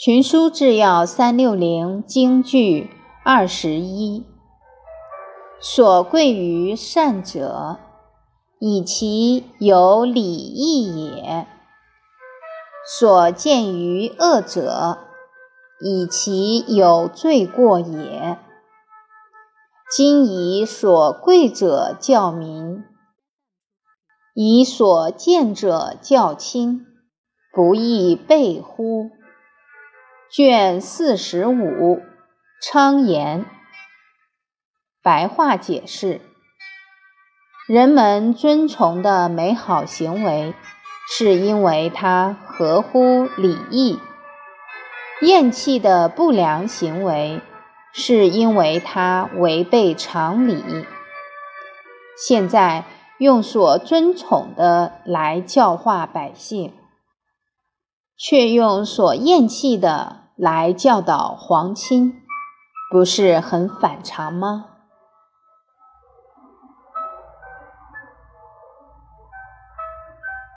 群书治要三六零京剧二十一。所贵于善者，以其有礼义也；所见于恶者，以其有罪过也。今以所贵者教民，以所见者教亲，不亦备乎？卷四十五，昌言。白话解释：人们遵从的美好行为，是因为它合乎礼义；厌弃的不良行为，是因为它违背常理。现在用所尊崇的来教化百姓，却用所厌弃的来教导皇亲，不是很反常吗？